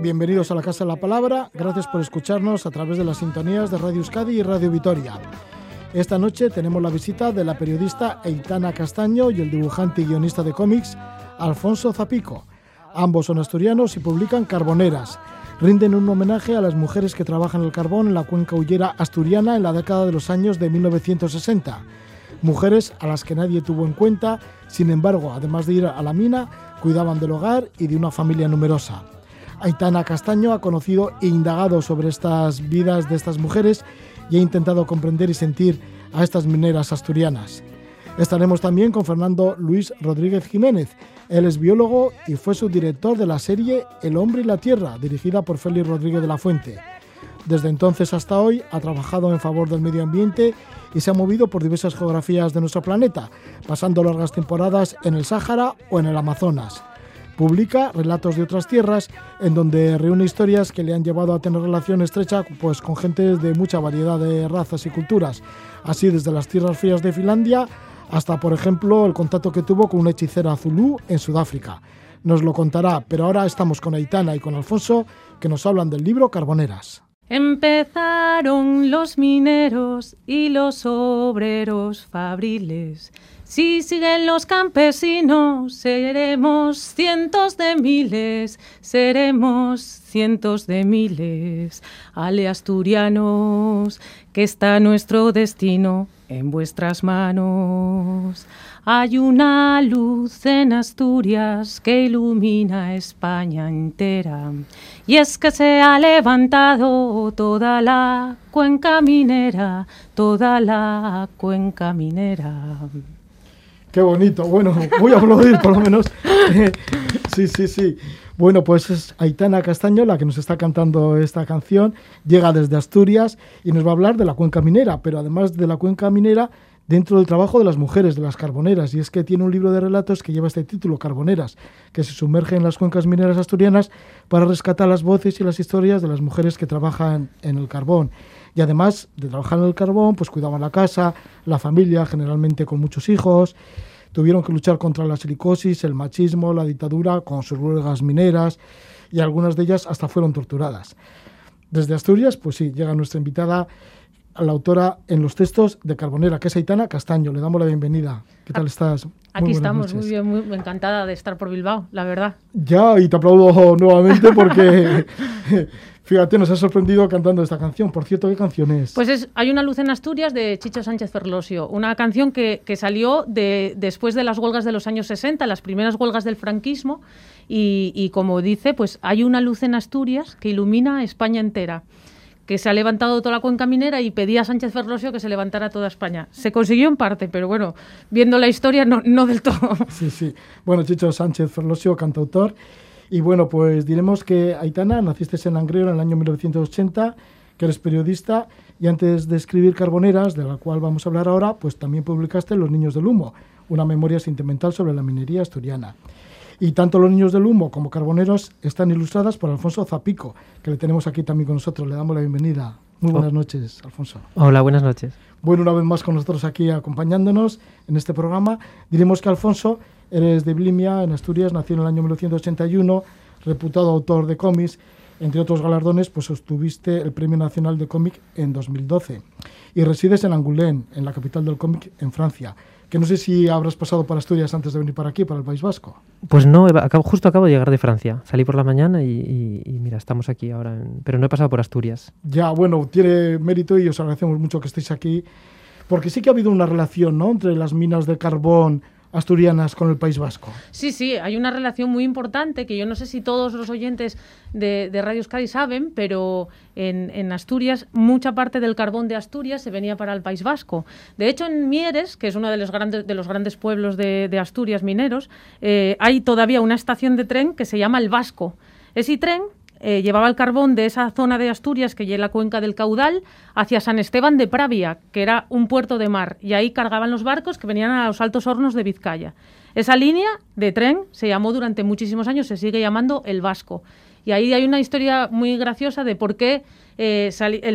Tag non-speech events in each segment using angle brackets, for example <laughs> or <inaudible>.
Bienvenidos a la Casa de la Palabra. Gracias por escucharnos a través de las sintonías de Radio Euskadi y Radio Vitoria. Esta noche tenemos la visita de la periodista Eitana Castaño y el dibujante y guionista de cómics Alfonso Zapico. Ambos son asturianos y publican Carboneras. Rinden un homenaje a las mujeres que trabajan el carbón en la cuenca hullera asturiana en la década de los años de 1960. Mujeres a las que nadie tuvo en cuenta, sin embargo, además de ir a la mina, cuidaban del hogar y de una familia numerosa. Aitana Castaño ha conocido e indagado sobre estas vidas de estas mujeres y ha intentado comprender y sentir a estas mineras asturianas. Estaremos también con Fernando Luis Rodríguez Jiménez. Él es biólogo y fue subdirector de la serie El hombre y la tierra, dirigida por Félix Rodríguez de la Fuente. Desde entonces hasta hoy ha trabajado en favor del medio ambiente y se ha movido por diversas geografías de nuestro planeta, pasando largas temporadas en el Sáhara o en el Amazonas. Publica relatos de otras tierras en donde reúne historias que le han llevado a tener relación estrecha pues, con gente de mucha variedad de razas y culturas, así desde las tierras frías de Finlandia hasta, por ejemplo, el contacto que tuvo con una hechicera Zulú en Sudáfrica. Nos lo contará, pero ahora estamos con Aitana y con Alfonso, que nos hablan del libro Carboneras. Empezaron los mineros y los obreros fabriles. Si siguen los campesinos, seremos cientos de miles, seremos cientos de miles. Ale asturianos, que está nuestro destino en vuestras manos. Hay una luz en Asturias que ilumina España entera. Y es que se ha levantado toda la cuenca minera, toda la cuenca minera. Qué bonito. Bueno, voy a aplaudir por lo menos. <laughs> sí, sí, sí. Bueno, pues es Aitana Castaño la que nos está cantando esta canción. Llega desde Asturias y nos va a hablar de la cuenca minera, pero además de la cuenca minera, dentro del trabajo de las mujeres, de las carboneras. Y es que tiene un libro de relatos que lleva este título, Carboneras, que se sumerge en las cuencas mineras asturianas para rescatar las voces y las historias de las mujeres que trabajan en el carbón. Y además de trabajar en el carbón, pues cuidaban la casa, la familia, generalmente con muchos hijos. Tuvieron que luchar contra la silicosis, el machismo, la dictadura, con sus huelgas mineras y algunas de ellas hasta fueron torturadas. Desde Asturias, pues sí, llega nuestra invitada la autora en los textos de Carbonera, que es Aitana Castaño. Le damos la bienvenida. ¿Qué tal estás? Aquí estamos, muy bien, muy encantada de estar por Bilbao, la verdad. Ya, y te aplaudo <laughs> nuevamente porque, <laughs> fíjate, nos ha sorprendido cantando esta canción. Por cierto, ¿qué canción es? Pues es Hay una luz en Asturias de Chicho Sánchez Ferlosio, una canción que, que salió de, después de las huelgas de los años 60, las primeras huelgas del franquismo, y, y como dice, pues hay una luz en Asturias que ilumina España entera que se ha levantado toda la cuenca minera y pedía a Sánchez Ferlosio que se levantara toda España. Se consiguió en parte, pero bueno, viendo la historia, no, no del todo. Sí, sí. Bueno, Chicho Sánchez Ferlosio, cantautor. Y bueno, pues diremos que Aitana, naciste en Langreo en el año 1980, que eres periodista y antes de escribir Carboneras, de la cual vamos a hablar ahora, pues también publicaste Los Niños del Humo, una memoria sentimental sobre la minería asturiana. Y tanto Los Niños del Humo como Carboneros están ilustradas por Alfonso Zapico, que le tenemos aquí también con nosotros. Le damos la bienvenida. Muy buenas noches, Alfonso. Hola, buenas noches. Bueno, una vez más con nosotros aquí acompañándonos en este programa. Diremos que Alfonso, eres de Blimia, en Asturias, nació en el año 1981, reputado autor de cómics. Entre otros galardones, pues obtuviste el Premio Nacional de Cómic en 2012. Y resides en Angoulême, en la capital del cómic, en Francia que no sé si habrás pasado por Asturias antes de venir para aquí, para el País Vasco. Pues no, justo acabo de llegar de Francia. Salí por la mañana y, mira, estamos aquí ahora, pero no he pasado por Asturias. Ya, bueno, tiene mérito y os agradecemos mucho que estéis aquí, porque sí que ha habido una relación ¿no? entre las minas de carbón asturianas con el País Vasco. Sí, sí, hay una relación muy importante que yo no sé si todos los oyentes de, Radio Euskadi saben, pero en, Asturias mucha parte del carbón de Asturias se venía para el País Vasco. De hecho, en Mieres, que es uno de los grandes, de los grandes pueblos de, Asturias mineros, eh, hay todavía una estación de tren que se llama El Vasco. Ese tren eh, llevaba el carbón de esa zona de Asturias, que lleva la cuenca del caudal, hacia San Esteban de Pravia, que era un puerto de mar, y ahí cargaban los barcos que venían a los altos hornos de Vizcaya. Esa línea de tren se llamó durante muchísimos años, se sigue llamando el Vasco. Y ahí hay una historia muy graciosa de por qué, eh,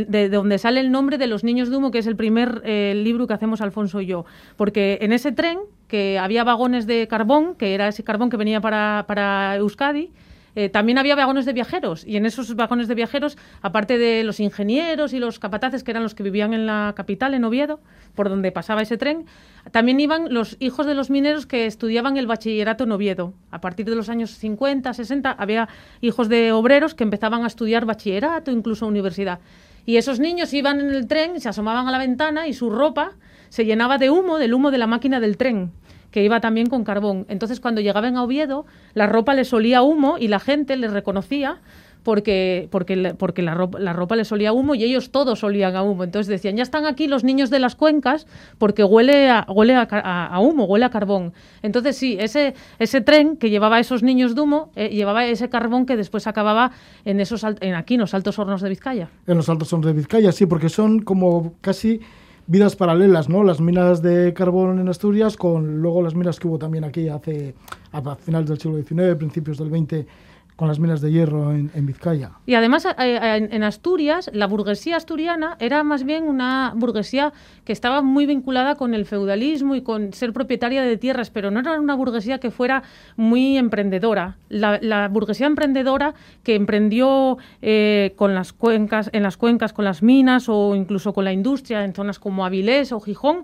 de, donde sale el nombre de Los Niños de Humo, que es el primer eh, libro que hacemos Alfonso y yo. Porque en ese tren, que había vagones de carbón, que era ese carbón que venía para, para Euskadi, eh, también había vagones de viajeros y en esos vagones de viajeros, aparte de los ingenieros y los capataces, que eran los que vivían en la capital, en Oviedo, por donde pasaba ese tren, también iban los hijos de los mineros que estudiaban el bachillerato en Oviedo. A partir de los años 50, 60, había hijos de obreros que empezaban a estudiar bachillerato, incluso universidad. Y esos niños iban en el tren, se asomaban a la ventana y su ropa se llenaba de humo, del humo de la máquina del tren que iba también con carbón. Entonces, cuando llegaban a Oviedo, la ropa les olía humo y la gente les reconocía porque, porque, porque la, ropa, la ropa les olía humo y ellos todos olían a humo. Entonces decían, ya están aquí los niños de las cuencas porque huele a, huele a, humo, huele a carbón. Entonces sí, ese, ese tren que llevaba a esos niños de humo, eh, llevaba ese carbón que después acababa en, esos, en aquí, en los altos hornos de Vizcaya. En los altos hornos de Vizcaya, sí, porque son como casi vidas paralelas, ¿no? Las minas de carbón en Asturias con luego las minas que hubo también aquí hace a finales del siglo XIX, principios del XX con las minas de hierro en, Vizcaya. Y además eh, eh, en, Asturias, la burguesía asturiana era más bien una burguesía que estaba muy vinculada con el feudalismo y con ser propietaria de tierras, pero no era una burguesía que fuera muy emprendedora. La, burguesía emprendedora que emprendió eh, con las cuencas, en las cuencas con las minas o incluso con la industria en zonas como Avilés o Gijón,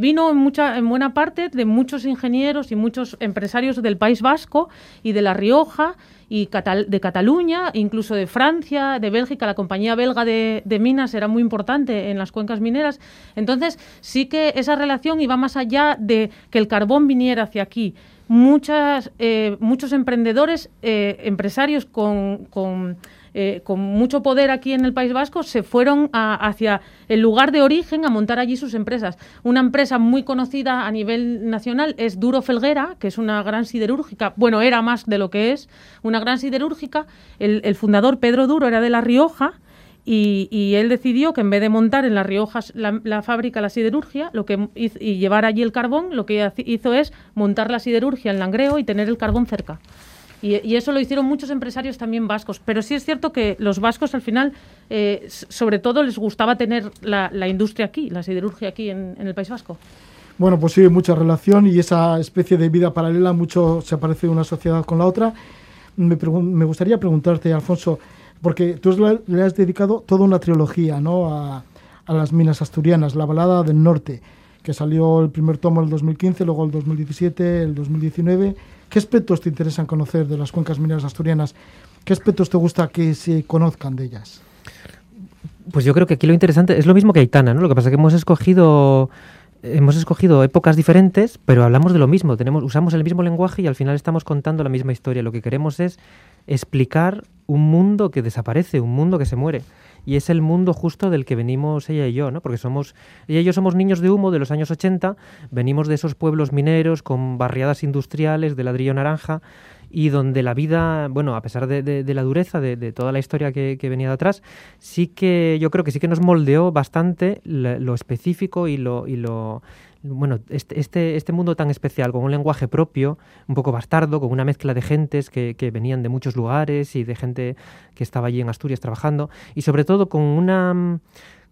vino en, mucha, en buena parte de muchos ingenieros y muchos empresarios del País Vasco y de La Rioja y de Cataluña, incluso de Francia, de Bélgica. La compañía belga de, minas era muy importante en las cuencas mineras. Entonces, sí que esa relación iba más allá de que el carbón viniera hacia aquí. Muchas, eh, muchos emprendedores, eh, empresarios con eh, con mucho poder aquí en el País Vasco, se fueron hacia el lugar de origen a montar allí sus empresas. Una empresa muy conocida a nivel nacional es Duro Felguera, que es una gran siderúrgica, bueno, era más de lo que es, una gran siderúrgica. El, fundador Pedro Duro era de La Rioja. Y, él decidió que en vez de montar en La Rioja la, fábrica, la siderurgia, lo que y llevar allí el carbón, lo que hizo es montar la siderurgia en Langreo y tener el carbón cerca. Y, eso lo hicieron muchos empresarios también vascos. Pero sí es cierto que los vascos al final, eh, sobre todo, les gustaba tener la, industria aquí, la siderurgia aquí en, el País Vasco. Bueno, pues sí, mucha relación y esa especie de vida paralela mucho se aparece una sociedad con la otra. Me, me gustaría preguntarte, Alfonso, porque tú le has dedicado toda una trilogía ¿no? a, a las minas asturianas, la balada del norte, que salió el primer tomo en el 2015, luego el 2017, el 2019 ¿Qué aspectos te interesan conocer de las cuencas mineras asturianas? ¿Qué aspectos te gusta que se conozcan de ellas? Pues yo creo que aquí lo interesante es lo mismo que Aitana, ¿no? Lo que pasa es que hemos escogido hemos escogido épocas diferentes, pero hablamos de lo mismo, usamos el mismo lenguaje y al final estamos contando la misma historia. Lo que queremos es explicar un mundo que desaparece, un mundo que se muere y es el mundo justo del que venimos ella y yo, ¿no? Porque somos, ella y yo somos niños de humo de los años 80, venimos de esos pueblos mineros con barriadas industriales de ladrillo naranja y donde la vida, bueno, a pesar de, la dureza de, toda la historia que, venía de atrás, sí que yo creo que sí que nos moldeó bastante lo, específico y lo, y lo bueno, este, este, este, mundo tan especial, con un lenguaje propio, un poco bastardo, con una mezcla de gentes que, venían de muchos lugares y de gente que estaba allí en Asturias trabajando, y sobre todo con una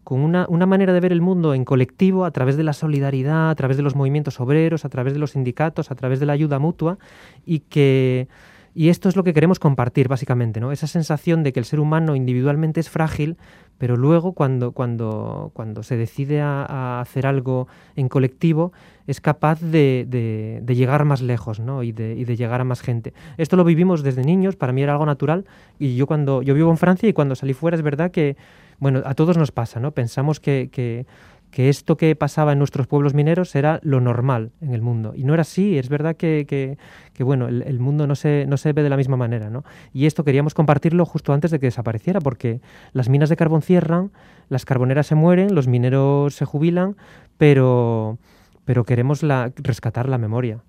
con una, una, manera de ver el mundo en colectivo a través de la solidaridad, a través de los movimientos obreros, a través de los sindicatos, a través de la ayuda mutua, y que y esto es lo que queremos compartir, básicamente, ¿no? Esa sensación de que el ser humano individualmente es frágil, pero luego cuando, cuando, cuando se decide a, hacer algo en colectivo, es capaz de, de, llegar más lejos, ¿no? Y de, y de, llegar a más gente. Esto lo vivimos desde niños, para mí era algo natural, y yo cuando yo vivo en Francia y cuando salí fuera es verdad que, bueno, a todos nos pasa, ¿no? Pensamos que, que que esto que pasaba en nuestros pueblos mineros era lo normal en el mundo. Y no era así, es verdad que, que, bueno, el, mundo no se, no se ve de la misma manera. ¿no? Y esto queríamos compartirlo justo antes de que desapareciera, porque las minas de carbón cierran, las carboneras se mueren, los mineros se jubilan, pero, pero queremos rescatar la memoria.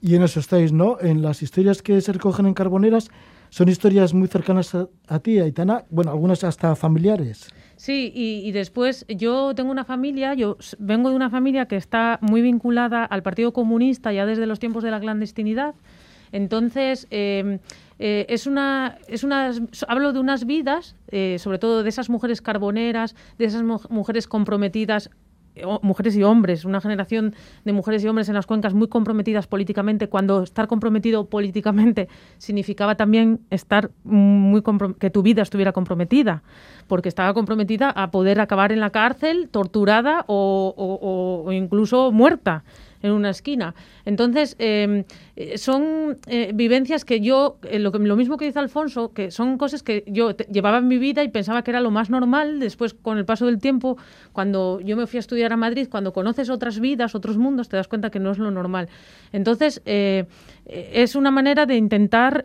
Y en eso estáis, ¿no? En las historias que se recogen en carboneras son historias muy cercanas a, a ti, Aitana, bueno, algunas hasta familiares. Sí, y, después yo tengo una familia, yo vengo de una familia que está muy vinculada al Partido Comunista ya desde los tiempos de la clandestinidad. Entonces, em, eh, es una, es una, hablo de unas vidas, eh, sobre todo de esas mujeres carboneras, de esas mujeres comprometidas mujeres y hombres, una generación de mujeres y hombres en las cuencas muy comprometidas políticamente, cuando estar comprometido políticamente <laughs> significaba también estar muy que tu vida estuviera comprometida, porque estaba comprometida a poder acabar en la cárcel, torturada o incluso muerta en una esquina. Entonces, em, eh, son eh, vivencias que yo, eh, lo, mismo que dice Alfonso, que son cosas que yo llevaba en mi vida y pensaba que era lo más normal. Después, con el paso del tiempo, cuando yo me fui a estudiar a Madrid, cuando conoces otras vidas, otros mundos, te das cuenta que no es lo normal. Entonces, es una manera de intentar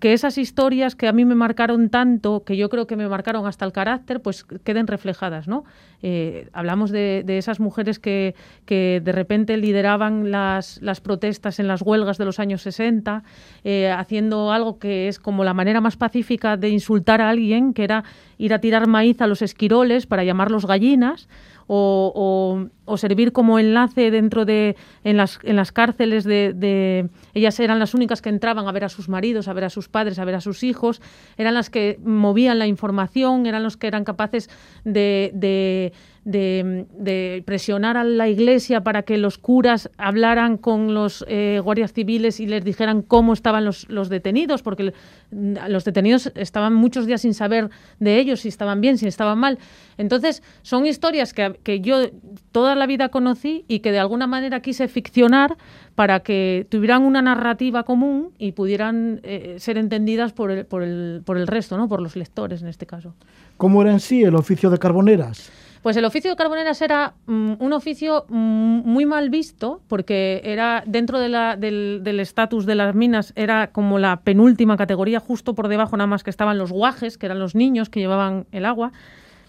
que esas historias que a mí me marcaron tanto, que yo creo que me marcaron hasta el carácter, pues queden reflejadas, ¿no? Eh, hablamos de, esas mujeres que, que, de repente lideraban las, las, protestas en las huelgas de los años 60, eh, haciendo algo que es como la manera más pacífica de insultar a alguien, que era ir a tirar maíz a los esquiroles para llamarlos gallinas, o, servir como enlace dentro de en las, en las cárceles de, ellas eran las únicas que entraban a ver a sus maridos, a ver a sus padres, a ver a sus hijos, eran las que movían la información, eran los que eran capaces de de, presionar a la iglesia para que los curas hablaran con los eh, guardias civiles y les dijeran cómo estaban los, los, detenidos, porque los detenidos estaban muchos días sin saber de ellos, si estaban bien, si estaban mal. Entonces, son historias que, que yo toda la vida conocí y que de alguna manera quise ficcionar para que tuvieran una narrativa común y pudieran eh, ser entendidas por el, por, el, por el resto, ¿no? por los lectores en este caso. ¿Cómo era en sí el oficio de carboneras? Pues el oficio de carboneras era mm, un oficio mm, muy mal visto porque era dentro del estatus de las minas, era como la penúltima categoría, justo por debajo nada más que estaban los guajes, que eran los niños que llevaban el agua.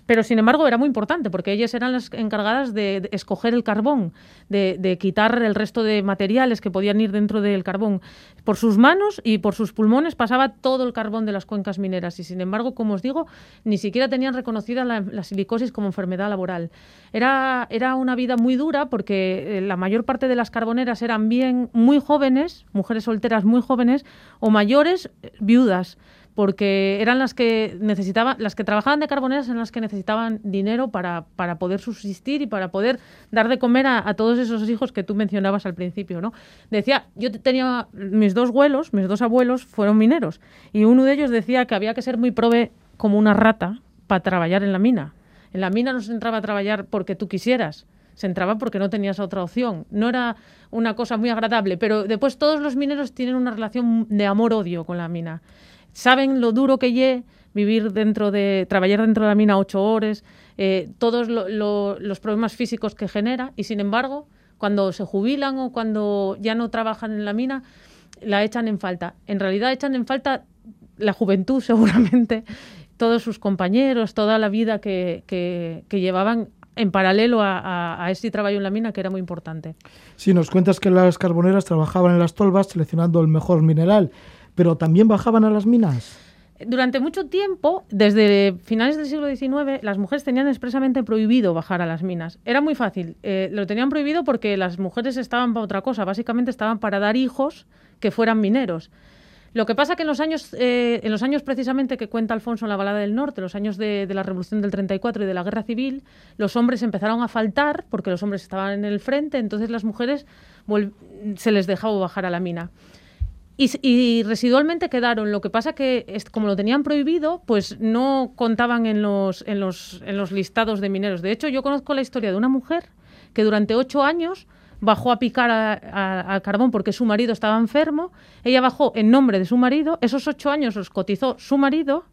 Pero sin embargo era muy importante porque ellas eran las encargadas de, escoger el carbón, de, quitar el resto de materiales que podían ir dentro del carbón. Por sus manos y por sus pulmones pasaba todo el carbón de las cuencas mineras y sin embargo, como os digo, ni siquiera tenían reconocida la, silicosis como enfermedad laboral. Era, era una vida muy dura porque eh, la mayor parte de las carboneras eran bien muy jóvenes, mujeres solteras muy jóvenes o mayores, eh, viudas porque eran las que necesitaban, las que trabajaban de carboneras eran las que necesitaban dinero para, para poder subsistir y para poder dar de comer a, todos esos hijos que tú mencionabas al principio, ¿no? Decía, yo tenía mis dos abuelos, mis dos abuelos fueron mineros, y uno de ellos decía que había que ser muy prove como una rata para trabajar en la mina. En la mina no se entraba a trabajar porque tú quisieras, se entraba porque no tenías otra opción. No era una cosa muy agradable, pero después todos los mineros tienen una relación de amor-odio con la mina saben lo duro que es vivir dentro de, trabajar dentro de la mina ocho horas, eh, todos los problemas físicos que genera y sin embargo, cuando se jubilan o cuando ya no trabajan en la mina, la echan en falta. En realidad echan en falta la juventud <laughs> seguramente, todos sus compañeros, toda la vida que, que, llevaban en paralelo a, a, este trabajo en la mina que era muy importante. Si nos cuentas que las carboneras trabajaban en las tolvas seleccionando el mejor mineral pero también bajaban a las minas. Durante mucho tiempo, desde finales del siglo XIX, las mujeres tenían expresamente prohibido bajar a las minas. Era muy fácil. Eh, lo tenían prohibido porque las mujeres estaban para otra cosa. Básicamente estaban para dar hijos que fueran mineros. Lo que pasa que en los años, eh, en los años precisamente que cuenta Alfonso en la Balada del Norte, los años de, de, la Revolución del 34 y de la Guerra Civil, los hombres empezaron a faltar porque los hombres estaban en el frente, entonces las mujeres se les dejaba bajar a la mina. Y, residualmente quedaron. Lo que pasa que, como lo tenían prohibido, pues no contaban en los, en los, en los listados de mineros. De hecho, yo conozco la historia de una mujer que durante ocho años bajó a picar al carbón porque su marido estaba enfermo. Ella bajó en nombre de su marido. Esos ocho años los cotizó su marido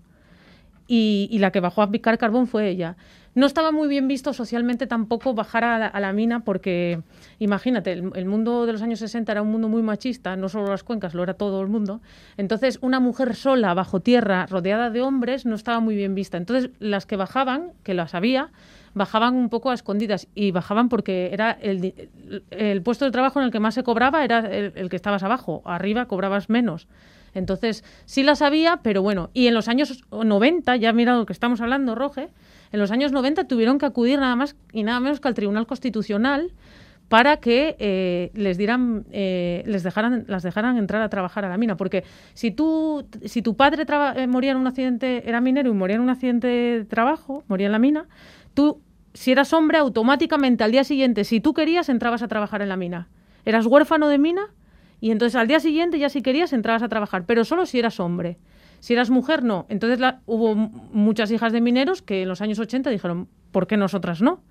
y, la que bajó a picar carbón fue ella. No estaba muy bien visto socialmente tampoco bajar a la, mina porque, imagínate, el, mundo de los años 60 era un mundo muy machista, no solo las cuencas, lo era todo el mundo. Entonces, una mujer sola, bajo tierra, rodeada de hombres, no estaba muy bien vista. Entonces, las que bajaban, que las había, bajaban un poco a escondidas y bajaban porque era el, el puesto de trabajo en el que más se cobraba era el, el que estabas abajo, arriba cobrabas menos. Entonces, sí las había, pero bueno, y en los años 90, ya mira lo que estamos hablando, Roge, en los años 90 tuvieron que acudir nada más y nada menos que al Tribunal Constitucional para que eh, les dieran, eh, les dejaran, las dejaran entrar a trabajar a la mina. Porque si tú, si tu padre eh, moría en un accidente, era minero y moría en un accidente de trabajo, moría en la mina, tú si eras hombre, automáticamente al día siguiente, si tú querías, entrabas a trabajar en la mina. Eras huérfano de mina y entonces al día siguiente ya si querías entrabas a trabajar, pero solo si eras hombre. Si eras mujer, no. Entonces hubo muchas hijas de mineros que en los años 80 dijeron, ¿por qué nosotras no?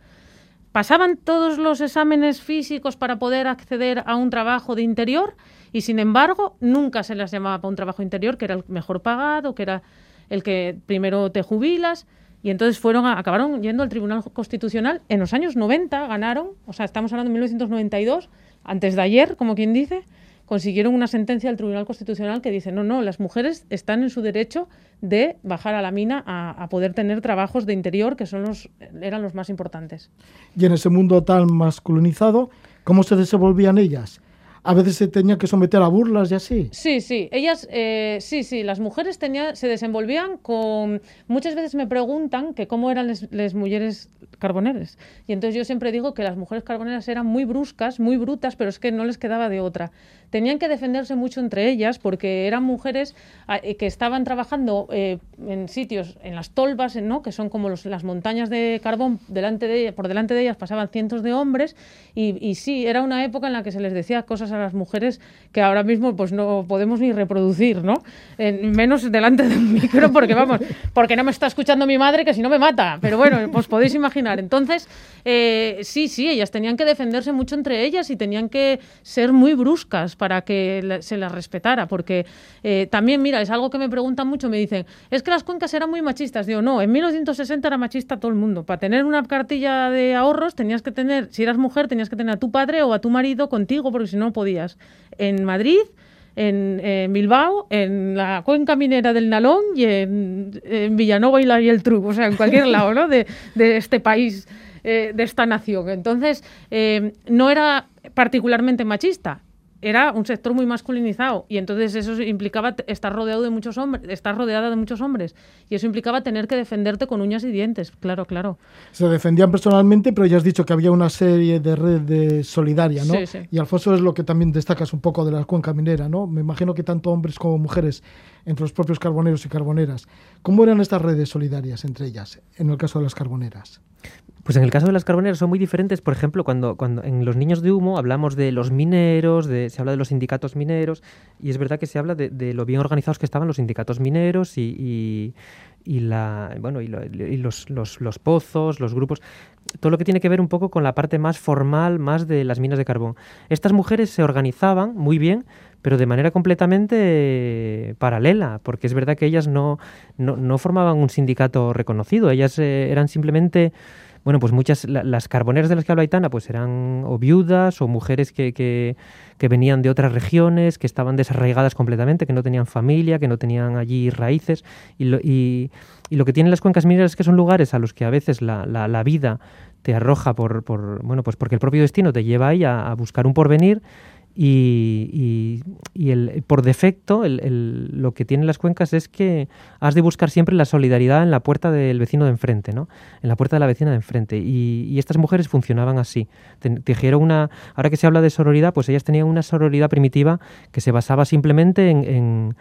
Pasaban todos los exámenes físicos para poder acceder a un trabajo de interior y sin embargo nunca se les llamaba para un trabajo interior que era el mejor pagado, que era el que primero te jubilas. Y entonces fueron acabaron yendo al Tribunal Constitucional. En los años 90 ganaron, o sea, estamos hablando de 1992, antes de ayer, como quien dice, consiguieron una sentencia del Tribunal Constitucional que dice, no, no, las mujeres están en su derecho de bajar a la mina a, poder tener trabajos de interior que son los, eran los más importantes. Y en ese mundo tan masculinizado, ¿cómo se desenvolvían ellas? a veces se tenía que someter a burlas y así. Sí, sí, ellas, eh, sí, sí, las mujeres tenía, se desenvolvían con... Muchas veces me preguntan que cómo eran las mujeres carboneras. Y entonces yo siempre digo que las mujeres carboneras eran muy bruscas, muy brutas, pero es que no les quedaba de otra. Tenían que defenderse mucho entre ellas porque eran mujeres ah, eh, que estaban trabajando eh, en sitios, en las tolvas, ¿no? que son como las montañas de carbón, delante de, por delante de ellas pasaban cientos de hombres y, sí, era una época en la que se les decía cosas a las mujeres que ahora mismo pues no podemos ni reproducir, ¿no? menos delante de un <laughs> micro porque vamos, porque no me está escuchando mi madre que si no me mata, pero bueno, pues podéis imaginar. Entonces, eh, sí, sí, ellas tenían que defenderse mucho entre ellas y tenían que ser muy bruscas para que se las respetara, porque eh, también, mira, es algo que me preguntan mucho, me dicen, es que las cuencas eran muy machistas. Digo, no, en 1960 era machista todo el mundo. Para tener una cartilla de ahorros tenías que tener, si eras mujer, tenías que tener a tu padre o a tu marido contigo, porque si no podías. En Madrid, en, Bilbao, en la cuenca minera del Nalón y en, Villanova y la y el Truc, o sea, en cualquier <laughs> lado ¿no? de, este país, eh, de esta nación. Entonces, eh, no era particularmente machista, era un sector muy masculinizado y entonces eso implicaba estar rodeado de muchos hombres, estar rodeada de muchos hombres y eso implicaba tener que defenderte con uñas y dientes, claro, claro. Se defendían personalmente, pero ya has dicho que había una serie de redes solidarias, ¿no? Sí, sí. Y Alfonso es lo que también destacas un poco de la cuenca minera, ¿no? Me imagino que tanto hombres como mujeres entre los propios carboneros y carboneras. ¿Cómo eran estas redes solidarias entre ellas en el caso de las carboneras? Pues en el caso de las carboneras son muy diferentes. Por ejemplo, cuando, en los niños de humo hablamos de los mineros, se habla de los sindicatos mineros, y es verdad que se habla de, lo bien organizados que estaban los sindicatos mineros y, y, la, bueno, y, los, los, los, pozos, los grupos, todo lo que tiene que ver un poco con la parte más formal, más de las minas de carbón. Estas mujeres se organizaban muy bien, pero de manera completamente paralela, porque es verdad que ellas no formaban un sindicato reconocido, ellas eh, eran simplemente bueno, pues muchas, las carboneras de las que habla Aitana, pues eran o viudas o mujeres que, que, venían de otras regiones, que estaban desarraigadas completamente, que no tenían familia, que no tenían allí raíces. Y lo, y, lo que tienen las cuencas mineras es que son lugares a los que a veces la, la, vida te arroja por, por, bueno, pues porque el propio destino te lleva ahí a buscar un porvenir y, el, por defecto lo que tienen las cuencas es que has de buscar siempre la solidaridad en la puerta del vecino de enfrente, ¿no? en la puerta de la vecina de enfrente. Y, estas mujeres funcionaban así. Tejieron una, ahora que se habla de sororidad, pues ellas tenían una sororidad primitiva que se basaba simplemente en,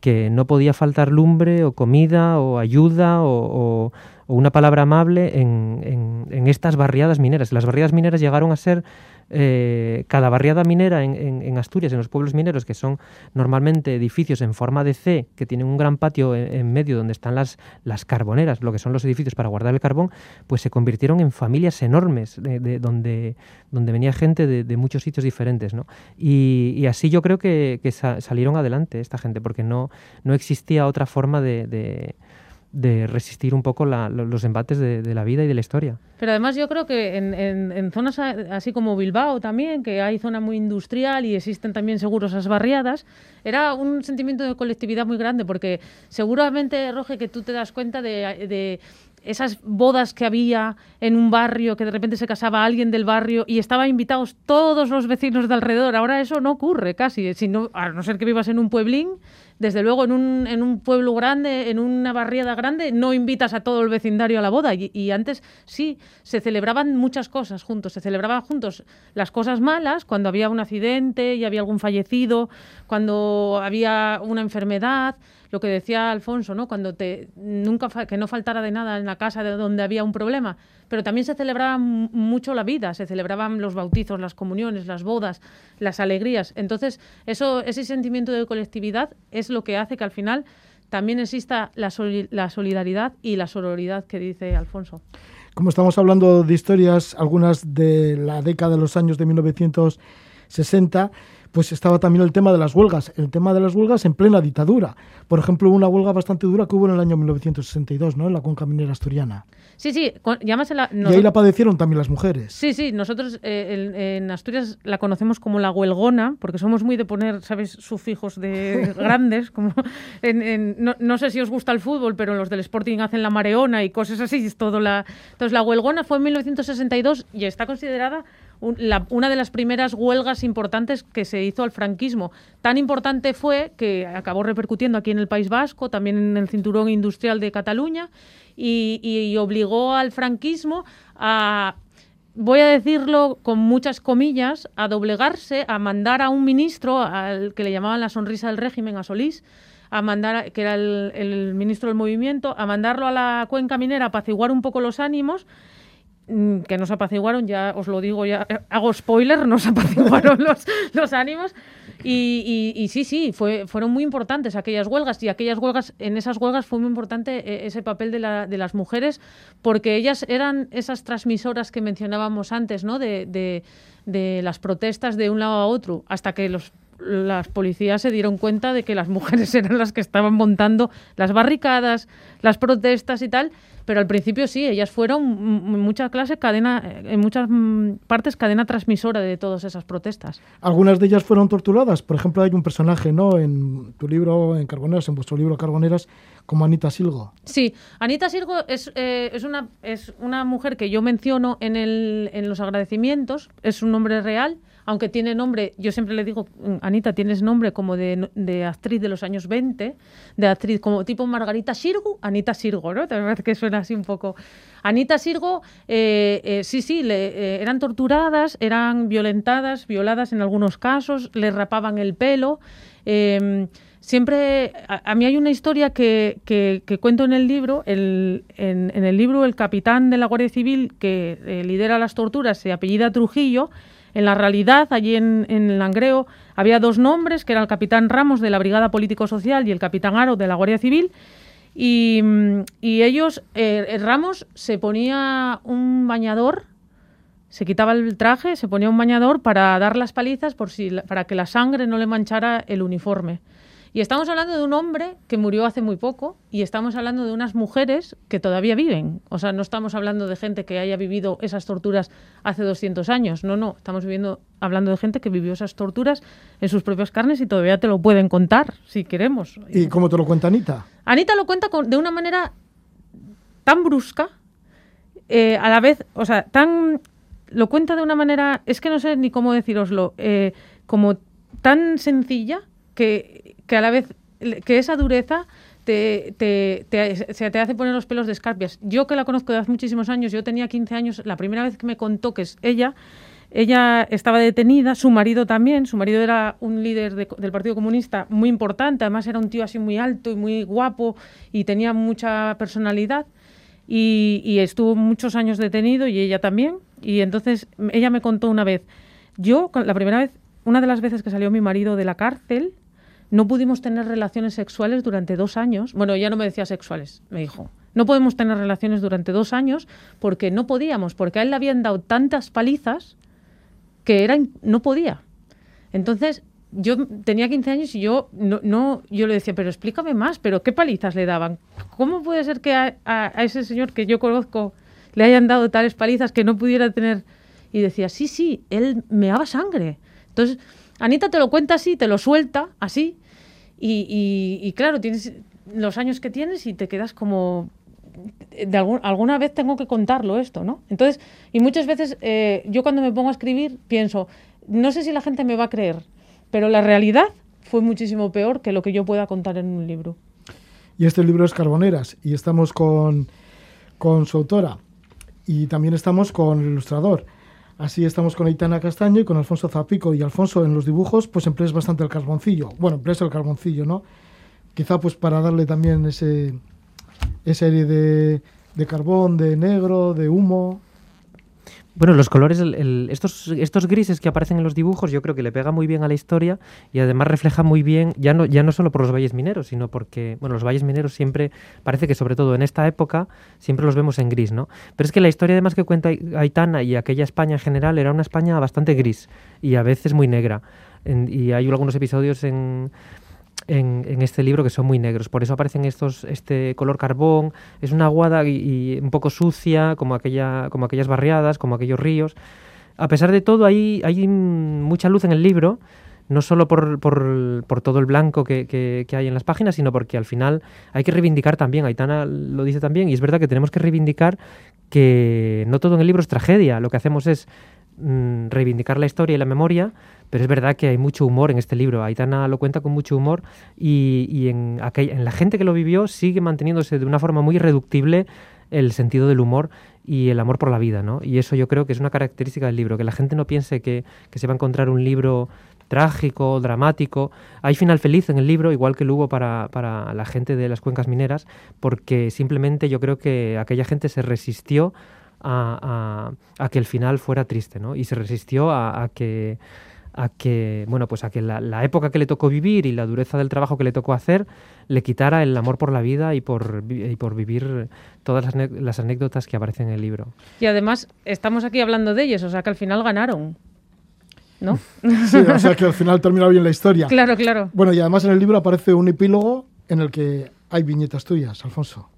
que no podía faltar lumbre o comida o ayuda o, una palabra amable en estas barriadas mineras. Las barriadas mineras llegaron a ser eh, cada barriada minera en, Asturias, en los pueblos mineros, que son normalmente edificios en forma de C, que tienen un gran patio en, medio donde están las, las carboneras, lo que son los edificios para guardar el carbón, pues se convirtieron en familias enormes, de, donde, donde venía gente de, muchos sitios diferentes. ¿no? Y, así yo creo que, salieron adelante esta gente, porque no, no existía otra forma de de resistir un poco los embates de, la vida y de la historia. Pero además yo creo que en, zonas así como Bilbao también, que hay zona muy industrial y existen también seguros esas barriadas, era un sentimiento de colectividad muy grande, porque seguramente, Roge, que tú te das cuenta de, esas bodas que había en un barrio, que de repente se casaba alguien del barrio y estaban invitados todos los vecinos de alrededor. Ahora eso no ocurre casi, a no ser que vivas en un pueblín desde luego en un, en un pueblo grande, en una barriada grande, no invitas a todo el vecindario a la boda. Y, antes sí, se celebraban muchas cosas juntos. Se celebraban juntos las cosas malas, cuando había un accidente y había algún fallecido, cuando había una enfermedad lo que decía Alfonso, ¿no? Cuando te nunca que no faltara de nada en la casa de donde había un problema, pero también se celebraba mucho la vida, se celebraban los bautizos, las comuniones, las bodas, las alegrías. Entonces, eso ese sentimiento de colectividad es lo que hace que al final también exista la, la solidaridad y la sororidad que dice Alfonso. Como estamos hablando de historias, algunas de la década de los años de 1960, pues estaba también el tema de las huelgas, el tema de las huelgas en plena dictadura. Por ejemplo, una huelga bastante dura que hubo en el año 1962, ¿no? En la cuenca minera asturiana. Sí, sí, llámasela... Y ahí la padecieron también las mujeres. Sí, sí, nosotros eh, en, Asturias la conocemos como la huelgona, porque somos muy de poner, ¿sabes?, sufijos de <laughs> grandes, como no, sé si os gusta el fútbol, pero los del Sporting hacen la mareona y cosas así, es todo la... Entonces la huelgona fue en 1962 y está considerada una de las primeras huelgas importantes que se hizo al franquismo. Tan importante fue que acabó repercutiendo aquí en el País Vasco, también en el cinturón industrial de Cataluña, y, obligó al franquismo a voy a decirlo con muchas comillas, a doblegarse, a mandar a un ministro, al que le llamaban la sonrisa del régimen, a Solís, a mandar, que era el, el ministro del movimiento, a mandarlo a la cuenca minera a apaciguar un poco los ánimos que nos apaciguaron, ya os lo digo, ya eh, hago spoiler, nos <laughs> apaciguaron los, los ánimos. Y, y, sí, sí, fue, fueron muy importantes aquellas huelgas. Y aquellas huelgas, en esas huelgas fue muy importante eh, ese papel de, la, de las mujeres, porque ellas eran esas transmisoras que mencionábamos antes, ¿no? De, de, de las protestas de un lado a otro, hasta que los las policías se dieron cuenta de que las mujeres <laughs> eran las que estaban montando las barricadas, las protestas y tal, pero al principio sí, ellas fueron en muchas clases cadena, en muchas partes cadena transmisora de todas esas protestas. Algunas de ellas fueron torturadas. Por ejemplo, hay un personaje, ¿no? En tu libro, en Carboneras, en vuestro libro Carboneras, como Anita Silgo. Sí, Anita Silgo es, eh, es, una, es una mujer que yo menciono en, el, en los agradecimientos, es un nombre real aunque tiene nombre, yo siempre le digo, mm, Anita, tienes nombre como de, actriz de los años 20, de actriz como tipo Margarita Sirgu, Anita Sirgo, ¿no? Te que suena así un poco. Anita Sirgo, eh, eh, sí, sí, le, eh, eran torturadas, eran violentadas, violadas en algunos casos, le rapaban el pelo. Em, siempre, a, mí hay una historia que, cuento en el libro, en, en, el libro el capitán de la Guardia Civil que lidera las torturas se apellida Trujillo, en la realidad, allí en, en Langreo había dos nombres, que era el capitán Ramos de la Brigada Político-Social y el capitán Aro de la Guardia Civil. Y, ellos, eh, Ramos se ponía un bañador, se quitaba el traje, se ponía un bañador para dar las palizas por si, para que la sangre no le manchara el uniforme. Y estamos hablando de un hombre que murió hace muy poco y estamos hablando de unas mujeres que todavía viven. O sea, no estamos hablando de gente que haya vivido esas torturas hace 200 años. No, no, estamos viviendo, hablando de gente que vivió esas torturas en sus propias carnes y todavía te lo pueden contar si queremos. ¿Y cómo te lo cuenta Anita? Anita lo cuenta de una manera tan brusca, eh, a la vez, o sea, tan... Lo cuenta de una manera, es que no sé ni cómo deciroslo, eh, como tan sencilla que que a la vez, que esa dureza te, te, te, te, hace poner los pelos de escarpias. Yo que la conozco de hace muchísimos años, yo tenía 15 años, la primera vez que me contó que es ella, ella estaba detenida, su marido también, su marido era un líder del Partido Comunista muy importante, además era un tío así muy alto y muy guapo y tenía mucha personalidad y, y estuvo muchos años detenido y ella también. Y entonces ella me contó una vez, yo la primera vez, una de las veces que salió mi marido de la cárcel, no pudimos tener relaciones sexuales durante dos años. Bueno, ya no me decía sexuales, me dijo. No podemos tener relaciones durante dos años porque no podíamos, porque a él le habían dado tantas palizas que era, no podía. Entonces, yo tenía 15 años y yo no, no, yo le decía, pero explícame más, pero ¿qué palizas le daban? ¿Cómo puede ser que a, ese señor que yo conozco le hayan dado tales palizas que no pudiera tener? Y decía, sí, sí, él me daba sangre. Entonces, Anita te lo cuenta así, te lo suelta así, y, claro, tienes los años que tienes y te quedas como de alguna vez tengo que contarlo esto, ¿no? Entonces, y muchas veces eh, yo cuando me pongo a escribir pienso, no sé si la gente me va a creer, pero la realidad fue muchísimo peor que lo que yo pueda contar en un libro. Y este libro es Carboneras y estamos con, con su autora y también estamos con el ilustrador. Así estamos con Aitana Castaño y con Alfonso Zapico. Y Alfonso, en los dibujos, pues empleas bastante el carboncillo. Bueno, empleas el carboncillo, ¿no? Quizá pues para darle también ese, ese aire de, de carbón, de negro, de humo. Bueno, los colores, estos, estos grises que aparecen en los dibujos, yo creo que le pega muy bien a la historia y además refleja muy bien, ya no, ya no solo por los valles mineros, sino porque, bueno, los valles mineros siempre, parece que sobre todo en esta época, siempre los vemos en gris, ¿no? Pero es que la historia además que cuenta Aitana y aquella España en general era una España bastante gris y a veces muy negra. y hay algunos episodios en en, este libro que son muy negros. Por eso aparecen estos, este color carbón. Es una aguada y, un poco sucia, como, aquella, como aquellas barriadas, como aquellos ríos. A pesar de todo, hay, hay mucha luz en el libro, no solo por, por, por todo el blanco que, que, que, hay en las páginas, sino porque al final hay que reivindicar también, Aitana lo dice también, y es verdad que tenemos que reivindicar que no todo en el libro es tragedia, lo que hacemos es mm, reivindicar la historia y la memoria, pero es verdad que hay mucho humor en este libro. Aitana lo cuenta con mucho humor y, en, en la gente que lo vivió sigue manteniéndose de una forma muy irreductible el sentido del humor y el amor por la vida, ¿no? Y eso yo creo que es una característica del libro, que la gente no piense que, se va a encontrar un libro trágico, dramático. Hay final feliz en el libro, igual que lo hubo para, para la gente de las cuencas mineras, porque simplemente yo creo que aquella gente se resistió a, a, que el final fuera triste, ¿no? Y se resistió a que a que, bueno, pues a que la, época que le tocó vivir y la dureza del trabajo que le tocó hacer le quitara el amor por la vida y por, y por vivir todas las, anécdotas que aparecen en el libro. Y además estamos aquí hablando de ellos, o sea que al final ganaron. ¿No? Sí, o sea que al final termina bien la historia. <laughs> Claro, claro. Bueno, y además en el libro aparece un epílogo en el que hay viñetas tuyas, Alfonso.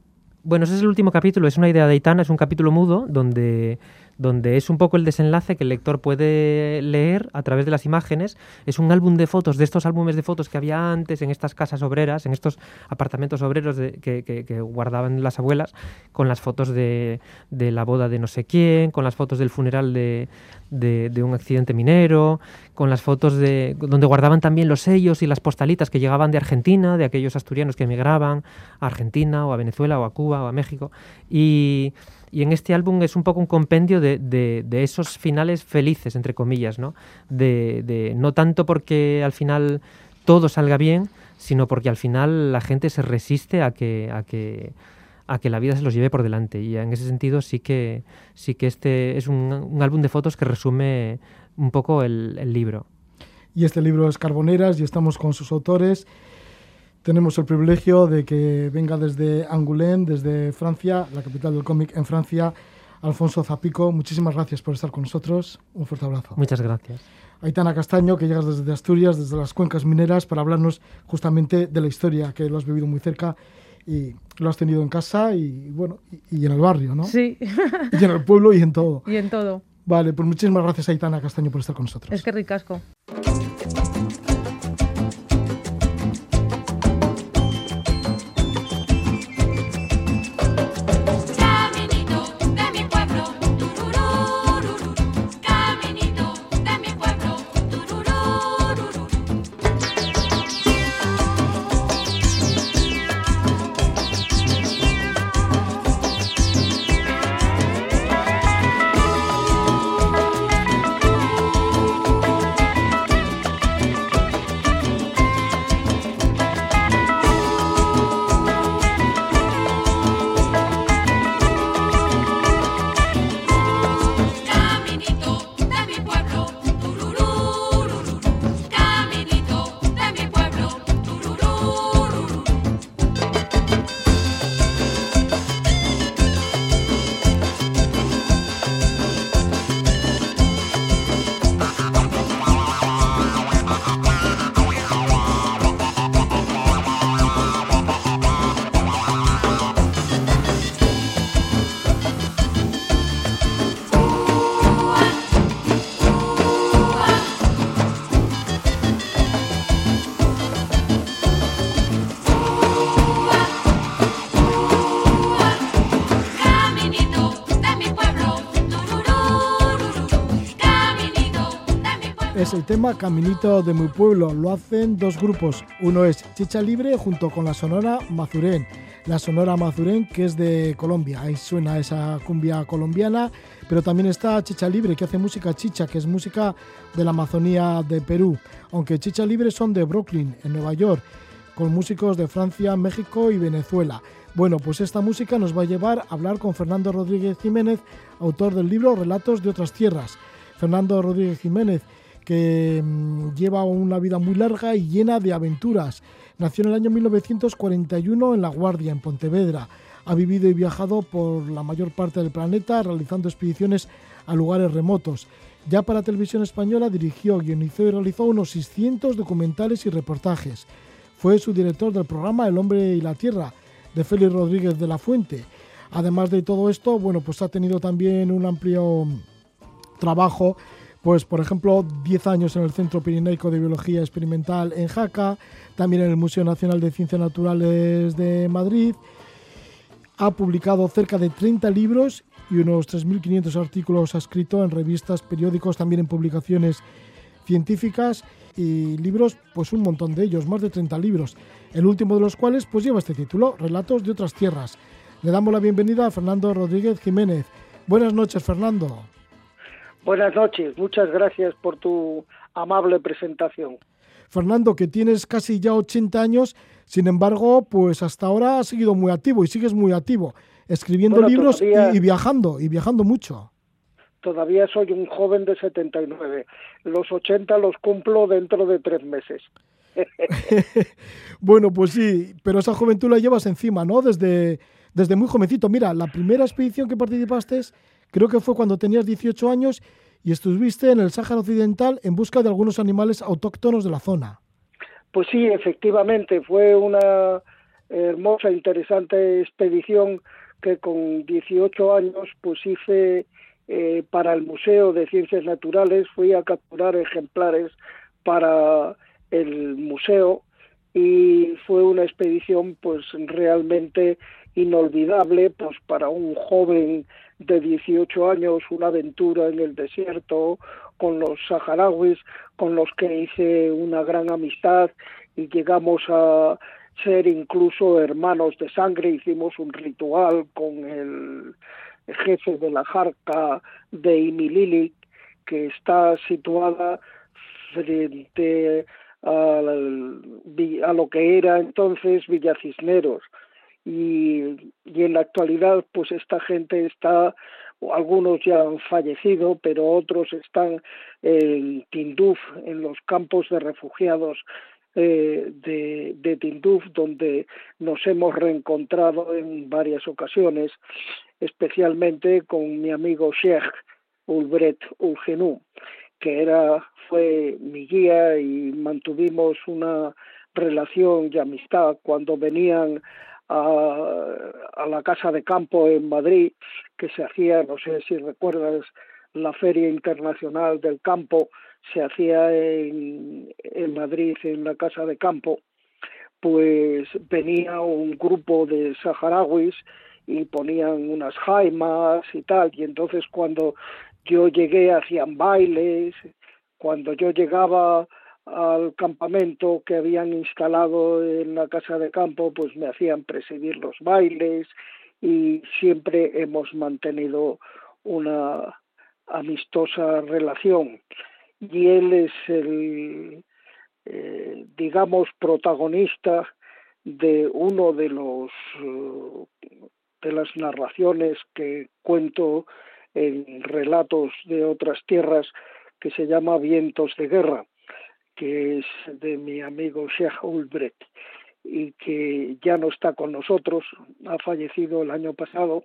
Bueno, ese es el último capítulo, es una idea de Itana, es un capítulo mudo donde donde es un poco el desenlace que el lector puede leer a través de las imágenes. Es un álbum de fotos, de estos álbumes de fotos que había antes en estas casas obreras, en estos apartamentos obreros que, guardaban las abuelas, con las fotos de, la boda de no sé quién, con las fotos del funeral de, un accidente minero, con las fotos de donde guardaban también los sellos y las postalitas que llegaban de Argentina, de aquellos asturianos que emigraban a Argentina o a Venezuela o a Cuba o a México. Y y en este álbum es un poco un compendio de, de, esos finales felices, entre comillas, ¿no? De, no tanto porque al final todo salga bien, sino porque al final la gente se resiste a que, a que, a que la vida se los lleve por delante. Y en ese sentido sí que, sí que este es un, álbum de fotos que resume un poco el, el libro. Y este libro es Carboneras y estamos con sus autores tenemos el privilegio de que venga desde Angoulême, desde Francia, la capital del cómic en Francia, Alfonso Zapico. Muchísimas gracias por estar con nosotros. Un fuerte abrazo. Muchas gracias. Aitana Castaño, que llegas desde Asturias, desde las cuencas mineras, para hablarnos justamente de la historia, que lo has vivido muy cerca y lo has tenido en casa y, bueno, y, en el barrio, ¿no? Sí. <laughs> Y en el pueblo y en todo. Y en todo. Vale, pues muchísimas gracias Aitana Castaño por estar con nosotros. Es que ricasco. El tema Caminito de mi pueblo. Lo hacen dos grupos. Uno es Chicha Libre junto con la Sonora Mazurén. La Sonora Mazurén que es de Colombia. Ahí suena esa cumbia colombiana. Pero también está Chicha Libre que hace música chicha, que es música de la Amazonía de Perú. Aunque Chicha Libre son de Brooklyn, en Nueva York, con músicos de Francia, México y Venezuela. Bueno, pues esta música nos va a llevar a hablar con Fernando Rodríguez Jiménez, autor del libro Relatos de otras tierras. Fernando Rodríguez Jiménez, que mm, lleva una vida muy larga y llena de aventuras. Nació en el año 1941 en La Guardia, en Pontevedra. Ha vivido y viajado por la mayor parte del planeta realizando expediciones a lugares remotos. Ya para Televisión Española dirigió, guionizó y realizó unos 600 documentales y reportajes. Fue su director del programa El Hombre y la Tierra, de Félix Rodríguez de la Fuente. Además de todo esto, bueno, pues ha tenido también un amplio trabajo, pues por ejemplo, 10 años en el Centro Pirineico de Biología Experimental en Jaca, también en el Museo Nacional de Ciencias Naturales de Madrid. Ha publicado cerca de 30 libros y unos 3.500 artículos ha escrito en revistas, periódicos, también en publicaciones científicas y libros, pues un montón de ellos, más de 30 libros, el último de los cuales pues lleva este título, Relatos de otras tierras. Le damos la bienvenida a Fernando Rodríguez Jiménez. Buenas noches, Fernando. Buenas noches, muchas gracias por tu amable presentación. Fernando, que tienes casi ya 80 años, sin embargo, pues hasta ahora has seguido muy activo y sigues muy activo, escribiendo libros y viajando, y viajando mucho todavía soy un joven de 79. Los 80 los cumplo dentro de tres meses. <laughs> bueno, pues sí, pero esa juventud la llevas encima, ¿no? Desde, desde muy jovencito. Mira, la primera expedición que participaste creo que fue cuando tenías 18 años y estuviste en el Sáhara Occidental en busca de algunos animales autóctonos de la zona. Pues sí, efectivamente, fue una hermosa, interesante expedición que con 18 años pues hice eh, para el Museo de Ciencias Naturales, fui a capturar ejemplares para el museo y fue una expedición pues realmente inolvidable pues para un joven de 18 años una aventura en el desierto con los saharauis con los que hice una gran amistad y llegamos a ser incluso hermanos de sangre. Hicimos un ritual con el jefe de la Jarca de Imilili, que está situada frente a, lo que era entonces Villa Cisneros. Y, y, en la actualidad, pues esta gente está, algunos ya han fallecido, pero otros están en Tinduf, en los campos de refugiados eh, de, de Tinduf, donde nos hemos reencontrado en varias ocasiones especialmente con mi amigo Sheikh Ulbret Ulgenú, que era, fue mi guía y mantuvimos una relación y amistad cuando venían a, a, la casa de campo en Madrid, que se hacía, no sé si recuerdas, la Feria Internacional del Campo, se hacía en, en Madrid, en la casa de campo, pues venía un grupo de saharauis y ponían unas jaimas y tal, y entonces cuando yo llegué hacían bailes, cuando yo llegaba al campamento que habían instalado en la casa de campo, pues me hacían presidir los bailes y siempre hemos mantenido una amistosa relación. Y él es el, eh, digamos, protagonista de uno de los de las narraciones que cuento en relatos de otras tierras que se llama Vientos de Guerra, que es de mi amigo Sheikh Ulbrecht y que ya no está con nosotros, ha fallecido el año pasado,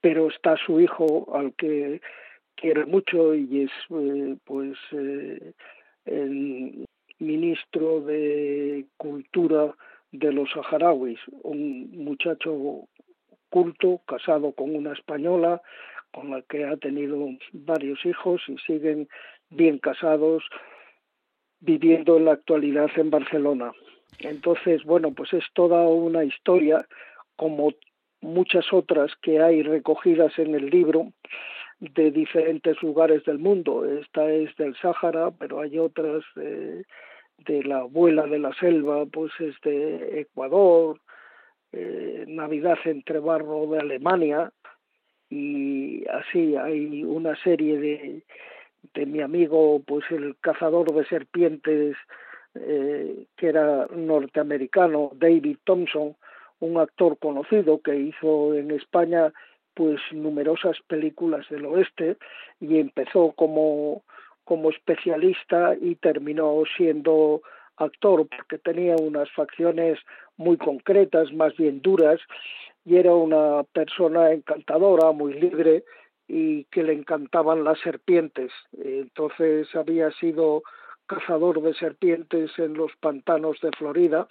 pero está su hijo al que quiere mucho y es eh, pues eh, el ministro de Cultura de los saharauis, un muchacho culto, casado con una española, con la que ha tenido varios hijos y siguen bien casados, viviendo en la actualidad en Barcelona. Entonces, bueno, pues es toda una historia, como muchas otras que hay recogidas en el libro, de diferentes lugares del mundo. Esta es del Sáhara, pero hay otras de, la abuela de la selva, pues es de Ecuador, eh, Navidad entre barro de Alemania, y así hay una serie de, de mi amigo, pues el cazador de serpientes, eh, que era norteamericano, David Thompson, un actor conocido que hizo en España pues numerosas películas del oeste y empezó como como especialista y terminó siendo actor porque tenía unas facciones muy concretas, más bien duras, y era una persona encantadora, muy libre y que le encantaban las serpientes. Entonces había sido cazador de serpientes en los pantanos de Florida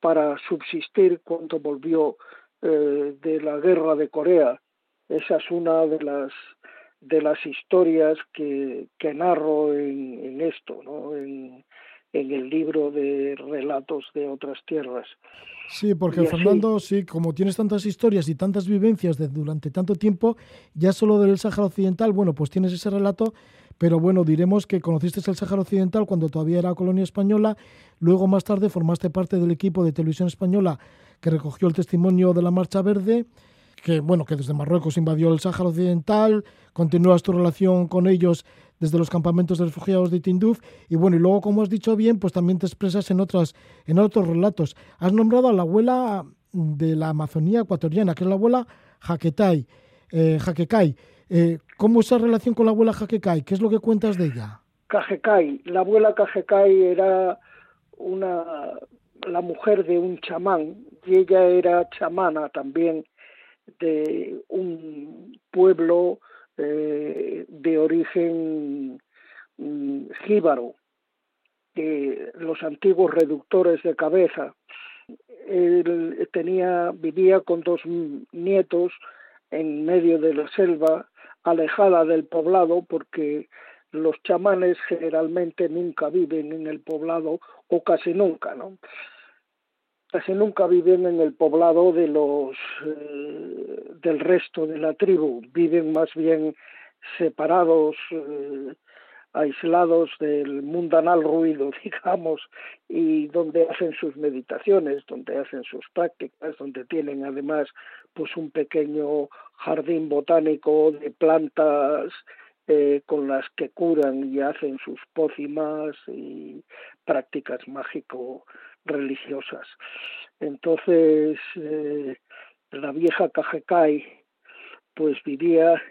para subsistir cuando volvió eh, de la guerra de Corea. Esa es una de las de las historias que, que narro en, en esto, ¿no? En el libro de relatos de otras tierras. Sí, porque Fernando, sí, como tienes tantas historias y tantas vivencias de, durante tanto tiempo, ya solo del Sáhara Occidental, bueno, pues tienes ese relato, pero bueno, diremos que conociste el Sáhara Occidental cuando todavía era colonia española, luego más tarde formaste parte del equipo de televisión española que recogió el testimonio de la Marcha Verde, que bueno, que desde Marruecos invadió el Sáhara Occidental, continúas tu relación con ellos desde los campamentos de refugiados de Tinduf y bueno, y luego como has dicho bien, pues también te expresas en otras en otros relatos. Has nombrado a la abuela de la Amazonía ecuatoriana, que es la abuela Jaquetay, eh. Eh, ¿Cómo es esa relación con la abuela Jaquecay? ¿Qué es lo que cuentas de ella? Cajecay, la abuela Cajecay era una la mujer de un chamán y ella era chamana también de un pueblo eh, de origen mm, jíbaro, los antiguos reductores de cabeza. Él tenía, vivía con dos nietos en medio de la selva, alejada del poblado, porque los chamanes generalmente nunca viven en el poblado o casi nunca, ¿no? Casi nunca viven en el poblado de los eh, del resto de la tribu, viven más bien separados, eh, aislados del mundanal ruido, <laughs> digamos, y donde hacen sus meditaciones, donde hacen sus prácticas, donde tienen además pues un pequeño jardín botánico de plantas eh, con las que curan y hacen sus pócimas y prácticas mágico religiosas. Entonces, eh, la vieja Cajecay pues vivía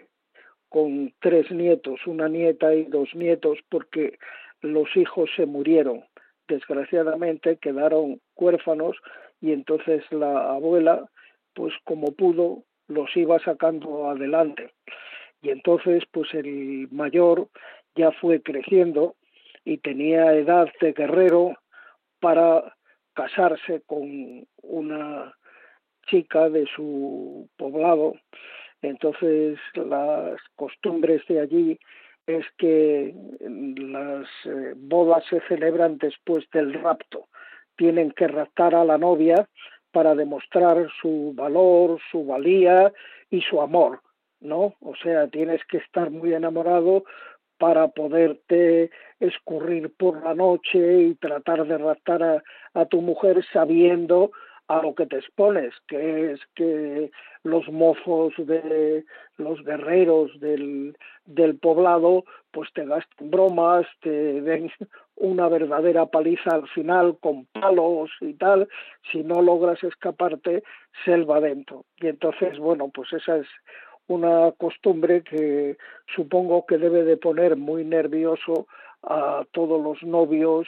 con tres nietos, una nieta y dos nietos, porque los hijos se murieron. Desgraciadamente quedaron huérfanos y entonces la abuela, pues como pudo, los iba sacando adelante. Y entonces, pues el mayor ya fue creciendo y tenía edad de guerrero para casarse con una chica de su poblado. Entonces las costumbres de allí es que las eh, bodas se celebran después del rapto. Tienen que raptar a la novia para demostrar su valor, su valía y su amor, ¿no? O sea, tienes que estar muy enamorado para poderte escurrir por la noche y tratar de raptar a, tu mujer sabiendo a lo que te expones, que es que los mozos de los guerreros del, del poblado pues te gasten bromas, te den una verdadera paliza al final con palos y tal, si no logras escaparte, selva dentro. Y entonces, bueno, pues esa es una costumbre que supongo que debe de poner muy nervioso a todos los novios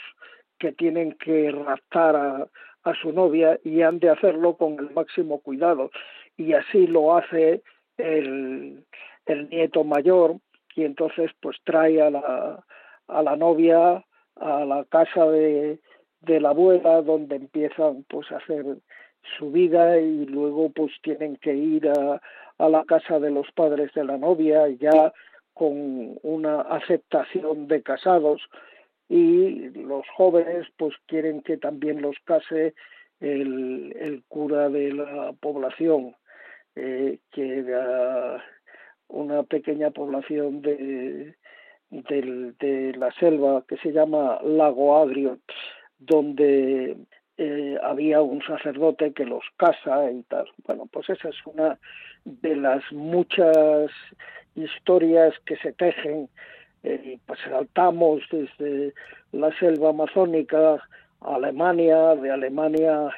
que tienen que raptar a, a su novia y han de hacerlo con el máximo cuidado. Y así lo hace el, el nieto mayor y entonces pues trae a la, a la novia a la casa de, de la abuela donde empiezan pues a hacer su vida y luego pues tienen que ir a, a la casa de los padres de la novia ya con una aceptación de casados y los jóvenes pues quieren que también los case el, cura de la población eh, que una pequeña población de, de, la selva que se llama Lago Agrio, donde eh, había un sacerdote que los casa y tal. Bueno, pues esa es una de las muchas historias que se tejen. Eh, pues saltamos desde la selva amazónica a Alemania, de Alemania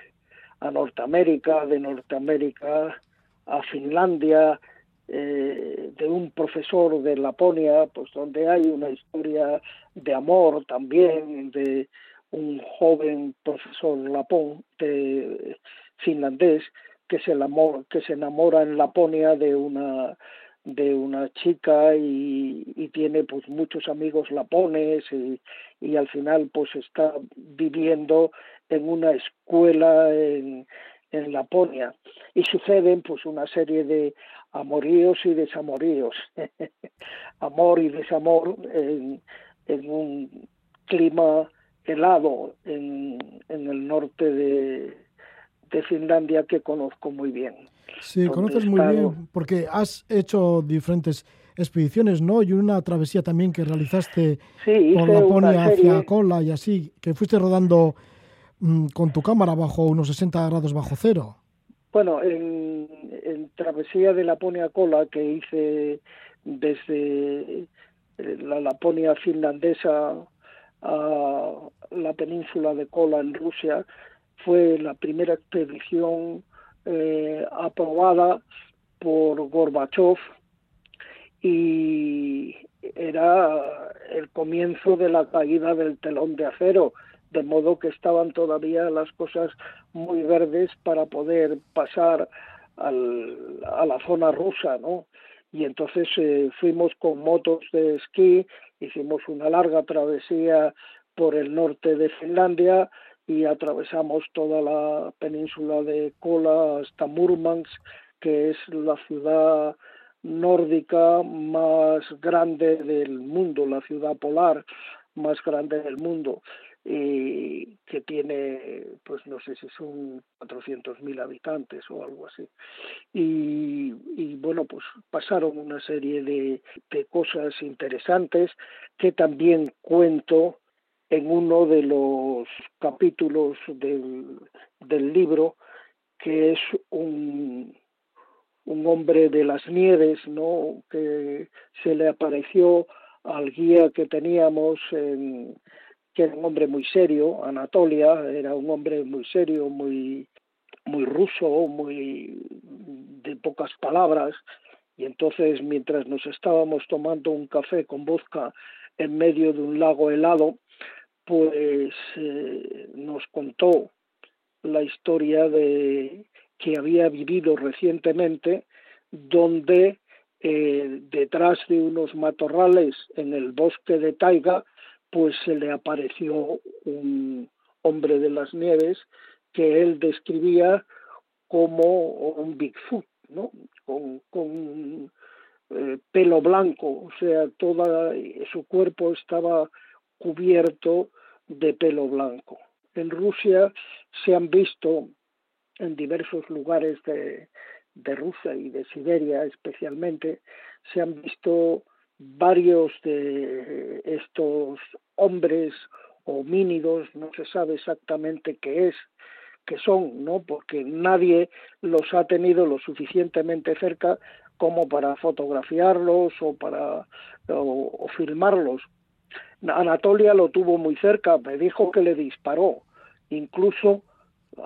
a Norteamérica, de Norteamérica a Finlandia, eh, de un profesor de Laponia, pues donde hay una historia de amor también, de un joven profesor lapón de finlandés que se, que se enamora en Laponia de una de una chica y, y, tiene pues muchos amigos lapones y, y, al final pues está viviendo en una escuela en, en Laponia. Y suceden pues una serie de amoríos y desamoríos. <laughs> Amor y desamor en, en un clima helado en, en el norte de, de Finlandia que conozco muy bien. Sí, conoces muy bien, porque has hecho diferentes expediciones, ¿no? Y una travesía también que realizaste por Laponia hacia Kola y así, que fuiste rodando mm, con tu cámara bajo unos 60 grados bajo cero. Bueno, en, en travesía de Laponia a Kola que hice desde eh, la Laponia finlandesa a la península de Kola en Rusia, fue la primera expedición eh, aprobada por Gorbachev y era el comienzo de la caída del telón de acero, de modo que estaban todavía las cosas muy verdes para poder pasar a la zona rusa, ¿no? Y entonces eh, fuimos con motos de esquí, hicimos una larga travesía por el norte de Finlandia, y atravesamos toda la península de Kola hasta Murmansk, que es la ciudad nórdica más grande del mundo, la ciudad polar más grande del mundo, y que tiene, pues no sé si son 400.000 habitantes o algo así. Y, bueno, pues pasaron una serie de, de cosas interesantes que también cuento en uno de los capítulos del, del libro, que es un, un hombre de las nieves, ¿no? que se le apareció al guía que teníamos, en, era un hombre muy serio, Anatolia, era un hombre muy serio, muy, muy ruso, muy de pocas palabras, y entonces mientras nos estábamos tomando un café con vodka en medio de un lago helado, pues eh, nos contó la historia de que había vivido recientemente, donde eh, detrás de unos matorrales en el bosque de Taiga, pues se le apareció un hombre de las nieves que él describía como un Bigfoot, ¿no? Con, eh, pelo blanco, o sea, toda su cuerpo estaba cubierto de pelo blanco. En Rusia se han visto en diversos lugares de Rusia y de Siberia especialmente, se han visto varios de estos hombres homínidos, no se sabe exactamente qué es, qué son, ¿no? Porque nadie los ha tenido lo suficientemente cerca como para fotografiarlos o para o filmarlos, Anatolia lo tuvo muy cerca, me dijo que le disparó, incluso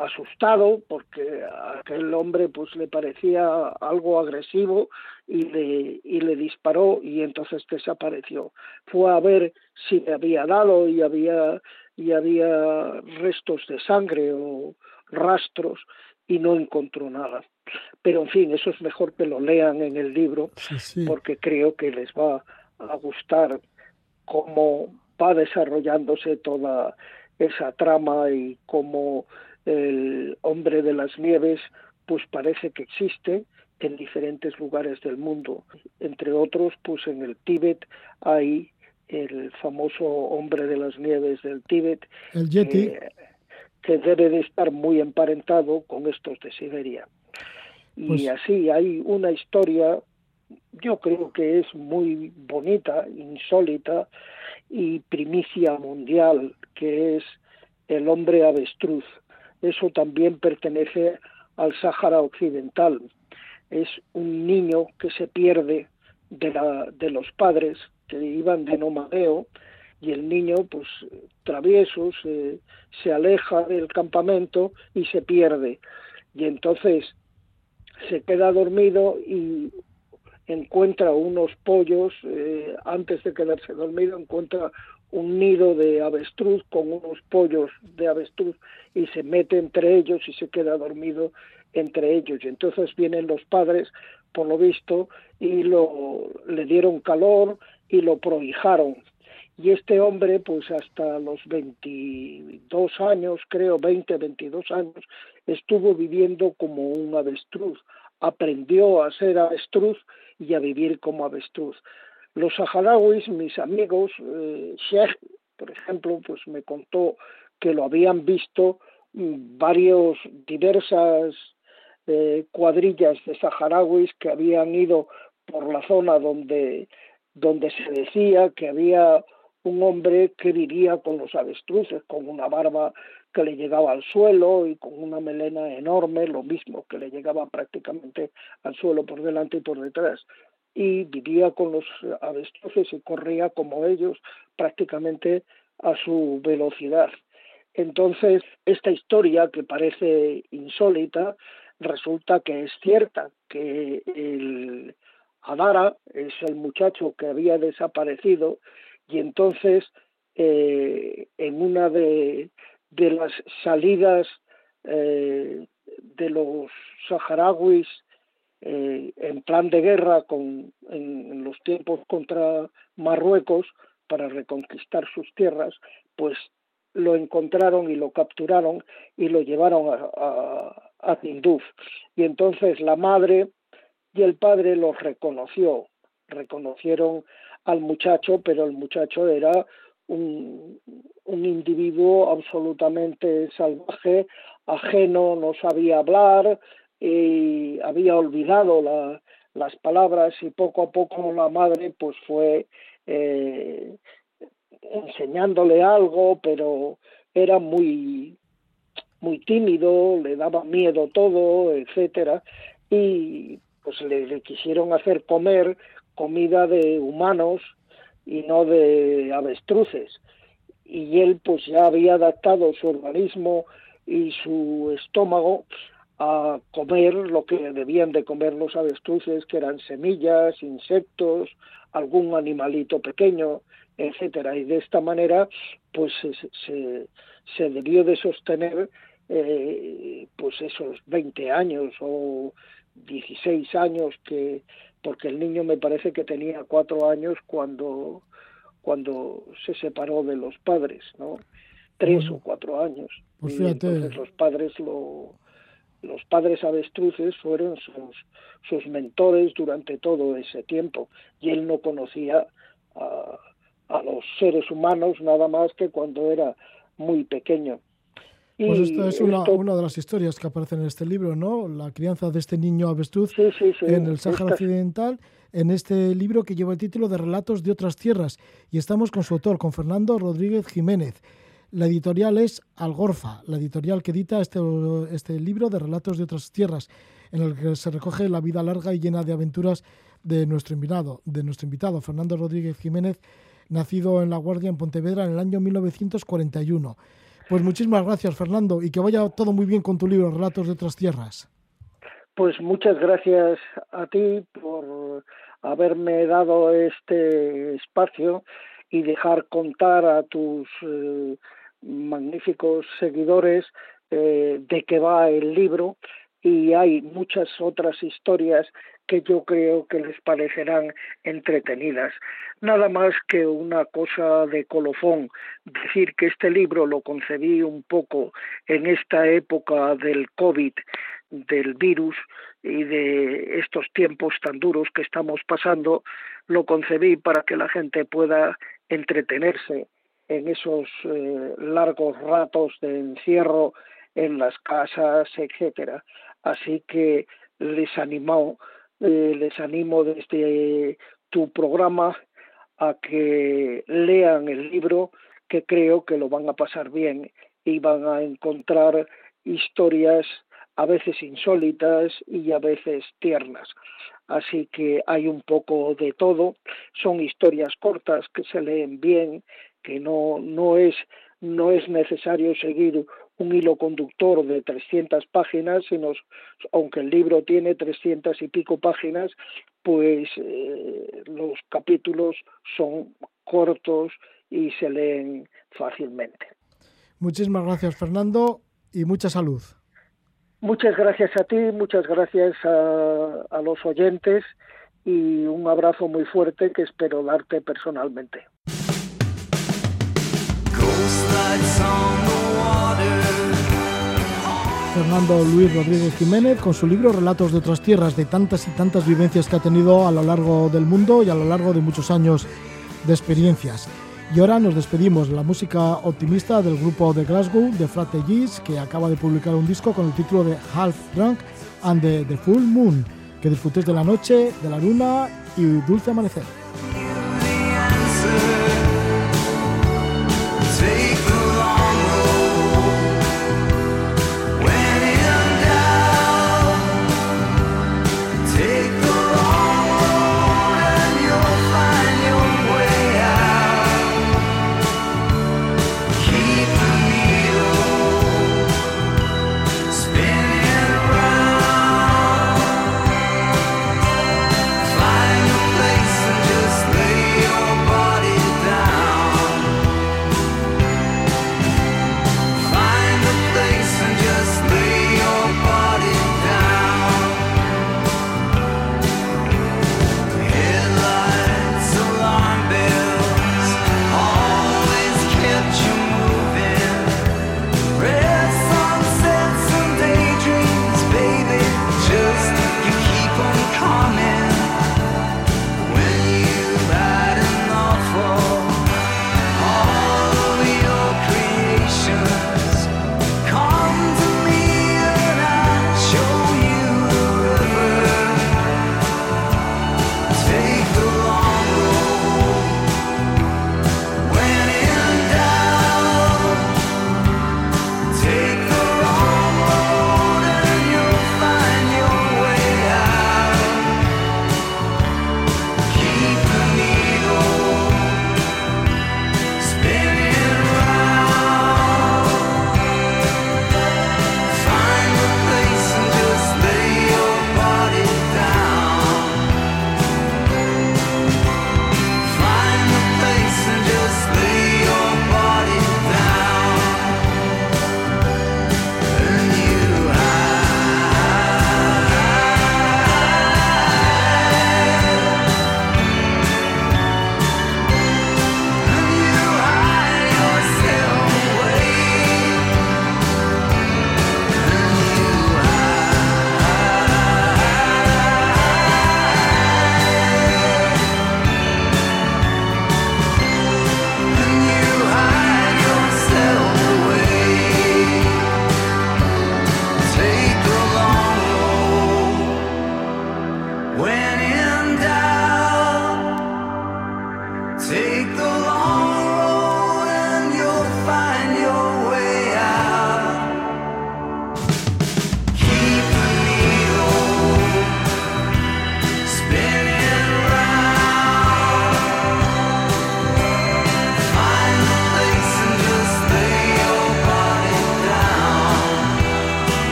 asustado porque a aquel hombre pues le parecía algo agresivo y le, y le disparó y entonces desapareció. Fue a ver si le había dado y había, y había restos de sangre o rastros y no encontró nada. Pero en fin, eso es mejor que lo lean en el libro porque creo que les va a gustar cómo va desarrollándose toda esa trama y cómo el hombre de las nieves pues parece que existe en diferentes lugares del mundo. Entre otros, pues en el Tíbet hay el famoso hombre de las nieves del Tíbet, el Yeti. Que, debe de estar muy emparentado con estos de Siberia. Y pues así hay una historia yo creo que es muy bonita, insólita y primicia mundial, que es el hombre avestruz. Eso también pertenece al Sáhara Occidental. Es un niño que se pierde de, los padres que iban de nomadeo y el niño, pues travieso, se, se aleja del campamento y se pierde. Y entonces se queda dormido y encuentra unos pollos, eh, antes de quedarse dormido, encuentra un nido de avestruz con unos pollos de avestruz y se mete entre ellos y se queda dormido entre ellos. Y entonces vienen los padres, por lo visto, y lo, le dieron calor y lo prohijaron. Y este hombre, pues hasta los 22 años, creo, 20, 22 años, estuvo viviendo como un avestruz. Aprendió a ser avestruz y a vivir como avestruz. Los saharauis, mis amigos, eh, Sheikh, por ejemplo, pues me contó que lo habían visto mm, varios, diversas eh, cuadrillas de saharauis que habían ido por la zona donde, donde se decía que había un hombre que vivía con los avestruces, con una barba que le llegaba al suelo y con una melena enorme, lo mismo que le llegaba prácticamente al suelo por delante y por detrás y vivía con los avestruces y corría como ellos prácticamente a su velocidad. Entonces, esta historia que parece insólita, resulta que es cierta, que el Adara es el muchacho que había desaparecido y entonces eh, en una de, de las salidas eh, de los saharauis eh, en plan de guerra con, en, los tiempos contra Marruecos para reconquistar sus tierras, pues lo encontraron y lo capturaron y lo llevaron a, a, Tinduf. Y entonces la madre y el padre los reconoció, reconocieron al muchacho, pero el muchacho era un, un individuo absolutamente salvaje, ajeno, no sabía hablar, y había olvidado las palabras y poco a poco la madre pues fue eh, enseñándole algo, pero era muy muy tímido, le daba miedo todo, etcétera, y pues le, le, quisieron hacer comer comida de humanos y no de avestruces. Y él pues ya había adaptado su organismo y su estómago a comer lo que debían de comer los avestruces, que eran semillas, insectos, algún animalito pequeño, etcétera. Y de esta manera, pues se, se, debió de sostener eh, pues esos 20 años o 16 años que porque el niño me parece que tenía cuatro años cuando cuando se separó de los padres, ¿no? Tres o cuatro años. Pues fíjate. los padres lo, los padres avestruces fueron sus, sus mentores durante todo ese tiempo y él no conocía a, a los seres humanos nada más que cuando era muy pequeño. Pues esta es una, una, de las historias que aparecen en este libro, ¿no? La crianza de este niño avestruz en el Sáhara Occidental, en este libro que lleva el título de Relatos de otras tierras. Y estamos con su autor, con Fernando Rodríguez Jiménez. La editorial es Algorfa, la editorial que edita este, este libro de relatos de otras tierras, en el que se recoge la vida larga y llena de aventuras de nuestro invitado, de nuestro invitado Fernando Rodríguez Jiménez, nacido en La Guardia, en Pontevedra, en el año 1941. Pues muchísimas gracias, Fernando, y que vaya todo muy bien con tu libro, Relatos de otras tierras. Pues muchas gracias a ti por haberme dado este espacio y dejar contar a tus eh, magníficos seguidores eh, de que va el libro y hay muchas otras historias que yo creo que les parecerán entretenidas. Nada más que una cosa de colofón, decir que este libro lo concebí un poco en esta época del COVID, del virus y de estos tiempos tan duros que estamos pasando, lo concebí para que la gente pueda entretenerse en esos eh, largos ratos de encierro en las casas, etcétera. Así que les animó eh, les animo desde tu programa a que lean el libro, que creo que lo van a pasar bien y van a encontrar historias a veces insólitas y a veces tiernas. Así que hay un poco de todo. Son historias cortas que se leen bien, que no, no, es, no es necesario seguir un hilo conductor de 300 páginas, sino, aunque el libro tiene 300 y pico páginas, pues eh, los capítulos son cortos y se leen fácilmente. Muchísimas gracias, Fernando, y mucha salud. Muchas gracias a ti, muchas gracias a, los oyentes y un abrazo muy fuerte que espero darte personalmente. Fernando Luis Rodríguez Jiménez con su libro Relatos de otras tierras, de tantas y tantas vivencias que ha tenido a lo largo del mundo y a lo largo de muchos años de experiencias. Y ahora nos despedimos de la música optimista del grupo de Glasgow, de Frate Gis, que acaba de publicar un disco con el título de Half Drunk and the Full Moon. Que disfrutéis de la noche, de la luna y dulce amanecer.